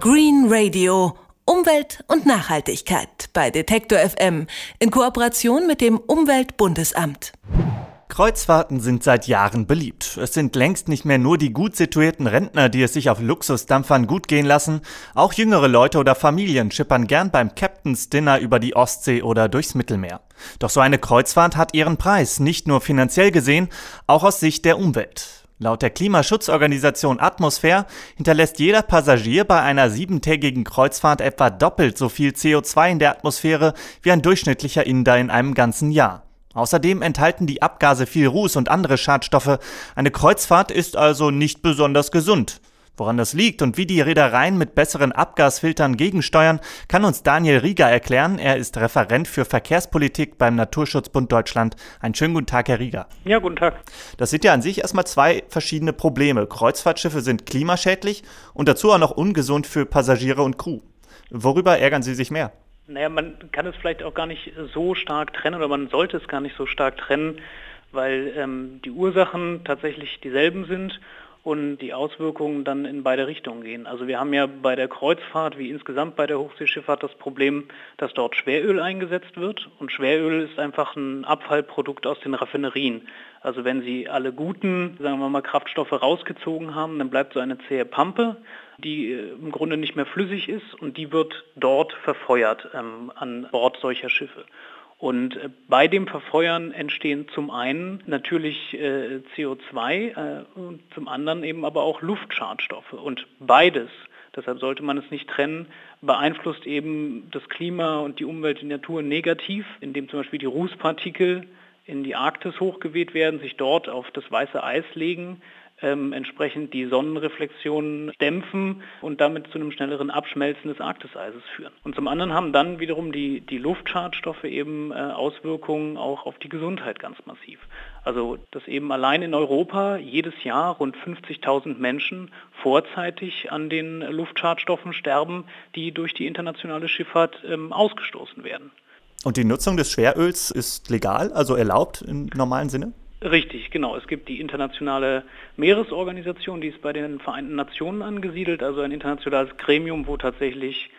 Green Radio. Umwelt und Nachhaltigkeit bei Detektor FM in Kooperation mit dem Umweltbundesamt. Kreuzfahrten sind seit Jahren beliebt. Es sind längst nicht mehr nur die gut situierten Rentner, die es sich auf Luxusdampfern gut gehen lassen. Auch jüngere Leute oder Familien schippern gern beim Captain's Dinner über die Ostsee oder durchs Mittelmeer. Doch so eine Kreuzfahrt hat ihren Preis, nicht nur finanziell gesehen, auch aus Sicht der Umwelt. Laut der Klimaschutzorganisation Atmosphäre hinterlässt jeder Passagier bei einer siebentägigen Kreuzfahrt etwa doppelt so viel CO2 in der Atmosphäre wie ein durchschnittlicher Inder in einem ganzen Jahr. Außerdem enthalten die Abgase viel Ruß und andere Schadstoffe. Eine Kreuzfahrt ist also nicht besonders gesund. Woran das liegt und wie die Reedereien mit besseren Abgasfiltern gegensteuern, kann uns Daniel Rieger erklären. Er ist Referent für Verkehrspolitik beim Naturschutzbund Deutschland. Einen schönen guten Tag, Herr Rieger. Ja, guten Tag. Das sind ja an sich erstmal zwei verschiedene Probleme. Kreuzfahrtschiffe sind klimaschädlich und dazu auch noch ungesund für Passagiere und Crew. Worüber ärgern Sie sich mehr? Naja, man kann es vielleicht auch gar nicht so stark trennen oder man sollte es gar nicht so stark trennen, weil ähm, die Ursachen tatsächlich dieselben sind und die Auswirkungen dann in beide Richtungen gehen. Also wir haben ja bei der Kreuzfahrt wie insgesamt bei der Hochseeschifffahrt das Problem, dass dort Schweröl eingesetzt wird und Schweröl ist einfach ein Abfallprodukt aus den Raffinerien. Also wenn Sie alle guten, sagen wir mal, Kraftstoffe rausgezogen haben, dann bleibt so eine zähe Pampe, die äh, im Grunde nicht mehr flüssig ist und die wird dort verfeuert ähm, an Bord solcher Schiffe. Und äh, bei dem Verfeuern entstehen zum einen natürlich äh, CO2 äh, und zum anderen eben aber auch Luftschadstoffe. Und beides, deshalb sollte man es nicht trennen, beeinflusst eben das Klima und die Umwelt, die Natur negativ, indem zum Beispiel die Rußpartikel in die Arktis hochgeweht werden, sich dort auf das weiße Eis legen, ähm, entsprechend die Sonnenreflexionen dämpfen und damit zu einem schnelleren Abschmelzen des Arktiseises führen. Und zum anderen haben dann wiederum die, die Luftschadstoffe eben äh, Auswirkungen auch auf die Gesundheit ganz massiv. Also dass eben allein in Europa jedes Jahr rund 50.000 Menschen vorzeitig an den Luftschadstoffen sterben, die durch die internationale Schifffahrt ähm, ausgestoßen werden. Und die Nutzung des Schweröls ist legal, also erlaubt im normalen Sinne? Richtig, genau. Es gibt die internationale Meeresorganisation, die ist bei den Vereinten Nationen angesiedelt, also ein internationales Gremium, wo tatsächlich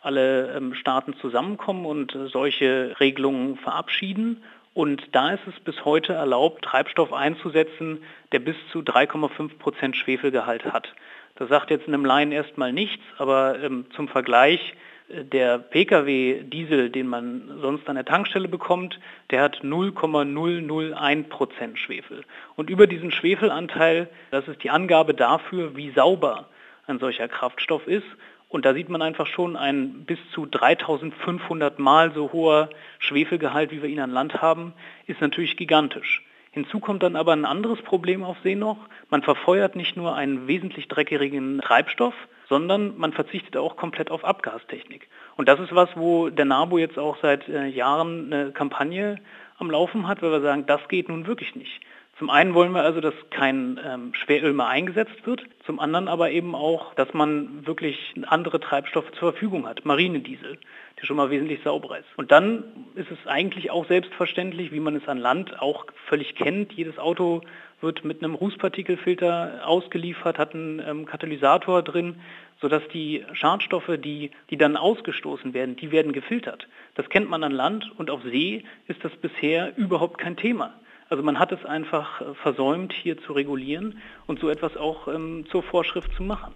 alle ähm, Staaten zusammenkommen und äh, solche Regelungen verabschieden. Und da ist es bis heute erlaubt, Treibstoff einzusetzen, der bis zu 3,5 Prozent Schwefelgehalt hat. Das sagt jetzt einem Laien erstmal nichts, aber ähm, zum Vergleich, der Pkw-Diesel, den man sonst an der Tankstelle bekommt, der hat 0,001 Prozent Schwefel. Und über diesen Schwefelanteil, das ist die Angabe dafür, wie sauber ein solcher Kraftstoff ist. Und da sieht man einfach schon ein bis zu 3500 Mal so hoher Schwefelgehalt, wie wir ihn an Land haben, ist natürlich gigantisch. Hinzu kommt dann aber ein anderes Problem auf See noch. Man verfeuert nicht nur einen wesentlich dreckigen Treibstoff, sondern man verzichtet auch komplett auf Abgastechnik. Und das ist was, wo der NABU jetzt auch seit äh, Jahren eine Kampagne am Laufen hat, weil wir sagen, das geht nun wirklich nicht. Zum einen wollen wir also, dass kein ähm, Schweröl mehr eingesetzt wird, zum anderen aber eben auch, dass man wirklich andere Treibstoffe zur Verfügung hat, Marinediesel, der schon mal wesentlich sauberer ist. Und dann ist es eigentlich auch selbstverständlich, wie man es an Land auch völlig kennt, jedes Auto wird mit einem Rußpartikelfilter ausgeliefert, hat einen ähm, Katalysator drin, sodass die Schadstoffe, die, die dann ausgestoßen werden, die werden gefiltert. Das kennt man an Land und auf See ist das bisher überhaupt kein Thema. Also man hat es einfach äh, versäumt, hier zu regulieren und so etwas auch ähm, zur Vorschrift zu machen.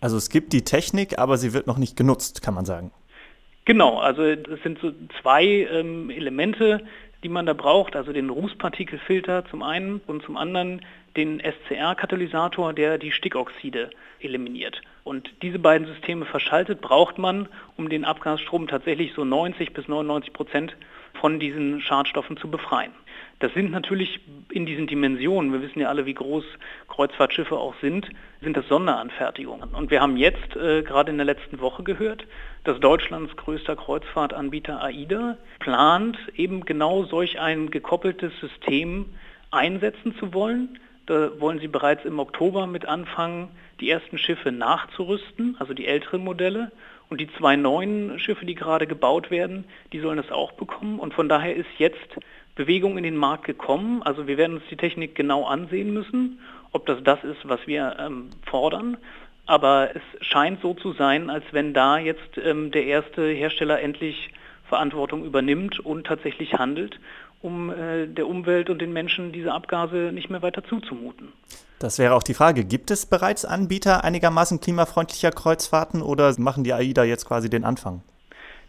Also es gibt die Technik, aber sie wird noch nicht genutzt, kann man sagen. Genau, also es sind so zwei ähm, Elemente, die man da braucht, also den Rußpartikelfilter zum einen und zum anderen den SCR-Katalysator, der die Stickoxide eliminiert. Und diese beiden Systeme verschaltet braucht man, um den Abgasstrom tatsächlich so 90 bis 99 Prozent von diesen Schadstoffen zu befreien. Das sind natürlich in diesen Dimensionen, wir wissen ja alle, wie groß Kreuzfahrtschiffe auch sind, sind das Sonderanfertigungen. Und wir haben jetzt äh, gerade in der letzten Woche gehört, dass Deutschlands größter Kreuzfahrtanbieter AIDA plant, eben genau solch ein gekoppeltes System einsetzen zu wollen. Da wollen sie bereits im Oktober mit anfangen, die ersten Schiffe nachzurüsten, also die älteren Modelle. Und die zwei neuen Schiffe, die gerade gebaut werden, die sollen das auch bekommen. Und von daher ist jetzt Bewegung in den Markt gekommen. Also wir werden uns die Technik genau ansehen müssen, ob das das ist, was wir ähm, fordern. Aber es scheint so zu sein, als wenn da jetzt ähm, der erste Hersteller endlich Verantwortung übernimmt und tatsächlich handelt, um äh, der Umwelt und den Menschen diese Abgase nicht mehr weiter zuzumuten. Das wäre auch die Frage. Gibt es bereits Anbieter einigermaßen klimafreundlicher Kreuzfahrten oder machen die AIDA jetzt quasi den Anfang?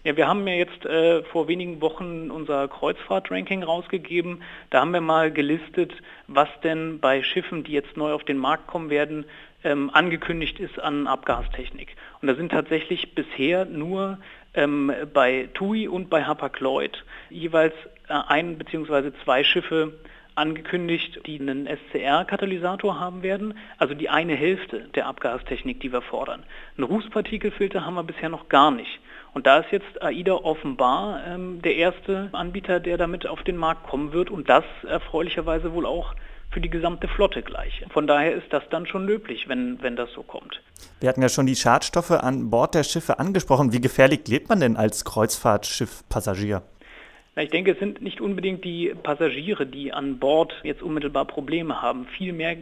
Ja, wir haben ja jetzt äh, vor wenigen Wochen unser Kreuzfahrt-Ranking rausgegeben. Da haben wir mal gelistet, was denn bei Schiffen, die jetzt neu auf den Markt kommen werden, ähm, angekündigt ist an Abgastechnik. Und da sind tatsächlich bisher nur ähm, bei TUI und bei Hapag-Lloyd jeweils äh, ein bzw. zwei Schiffe angekündigt, die einen SCR-Katalysator haben werden, also die eine Hälfte der Abgastechnik, die wir fordern. Einen Rußpartikelfilter haben wir bisher noch gar nicht. Und da ist jetzt AIDA offenbar ähm, der erste Anbieter, der damit auf den Markt kommen wird und das erfreulicherweise wohl auch für die gesamte Flotte gleich. Von daher ist das dann schon löblich, wenn, wenn das so kommt. Wir hatten ja schon die Schadstoffe an Bord der Schiffe angesprochen. Wie gefährlich lebt man denn als Kreuzfahrtschiff-Passagier? Na, ich denke, es sind nicht unbedingt die Passagiere, die an Bord jetzt unmittelbar Probleme haben. Vielmehr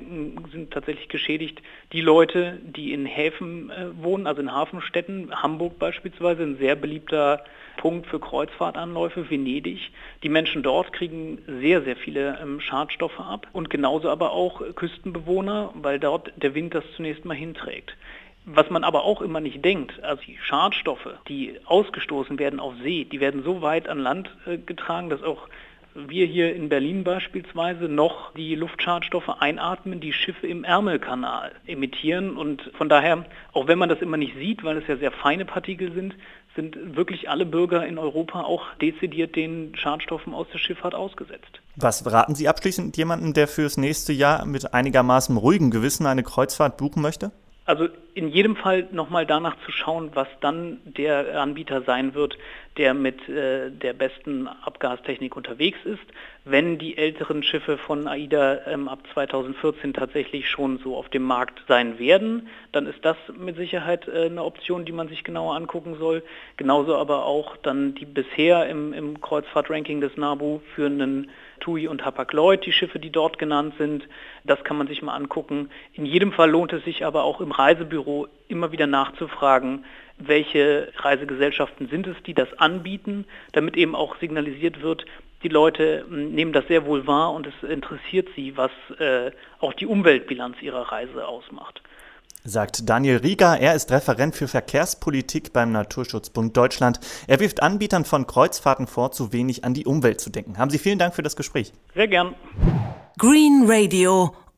sind tatsächlich geschädigt die Leute, die in Häfen äh, wohnen, also in Hafenstädten. Hamburg beispielsweise, ein sehr beliebter Punkt für Kreuzfahrtanläufe, Venedig. Die Menschen dort kriegen sehr, sehr viele ähm, Schadstoffe ab und genauso aber auch Küstenbewohner, weil dort der Wind das zunächst mal hinträgt. Was man aber auch immer nicht denkt, also die Schadstoffe, die ausgestoßen werden auf See, die werden so weit an Land äh, getragen, dass auch wir hier in Berlin beispielsweise noch die Luftschadstoffe einatmen, die Schiffe im Ärmelkanal emittieren. Und von daher, auch wenn man das immer nicht sieht, weil es ja sehr feine Partikel sind, sind wirklich alle Bürger in Europa auch dezidiert den Schadstoffen aus der Schifffahrt ausgesetzt. Was raten Sie abschließend jemandem, der fürs nächste Jahr mit einigermaßen ruhigem Gewissen eine Kreuzfahrt buchen möchte? Also in jedem Fall nochmal danach zu schauen, was dann der Anbieter sein wird, der mit äh, der besten Abgastechnik unterwegs ist. Wenn die älteren Schiffe von AIDA ähm, ab 2014 tatsächlich schon so auf dem Markt sein werden, dann ist das mit Sicherheit äh, eine Option, die man sich genauer angucken soll. Genauso aber auch dann die bisher im, im Kreuzfahrtranking des NABU führenden TUI und Hapag-Lloyd, die Schiffe, die dort genannt sind. Das kann man sich mal angucken. In jedem Fall lohnt es sich aber auch im Reisebüro immer wieder nachzufragen, welche Reisegesellschaften sind es, die das anbieten, damit eben auch signalisiert wird, die Leute hm, nehmen das sehr wohl wahr und es interessiert sie, was äh, auch die Umweltbilanz ihrer Reise ausmacht. Sagt Daniel Rieger, er ist Referent für Verkehrspolitik beim Naturschutzbund Deutschland. Er wirft Anbietern von Kreuzfahrten vor, zu wenig an die Umwelt zu denken. Haben Sie vielen Dank für das Gespräch. Sehr gern. Green Radio.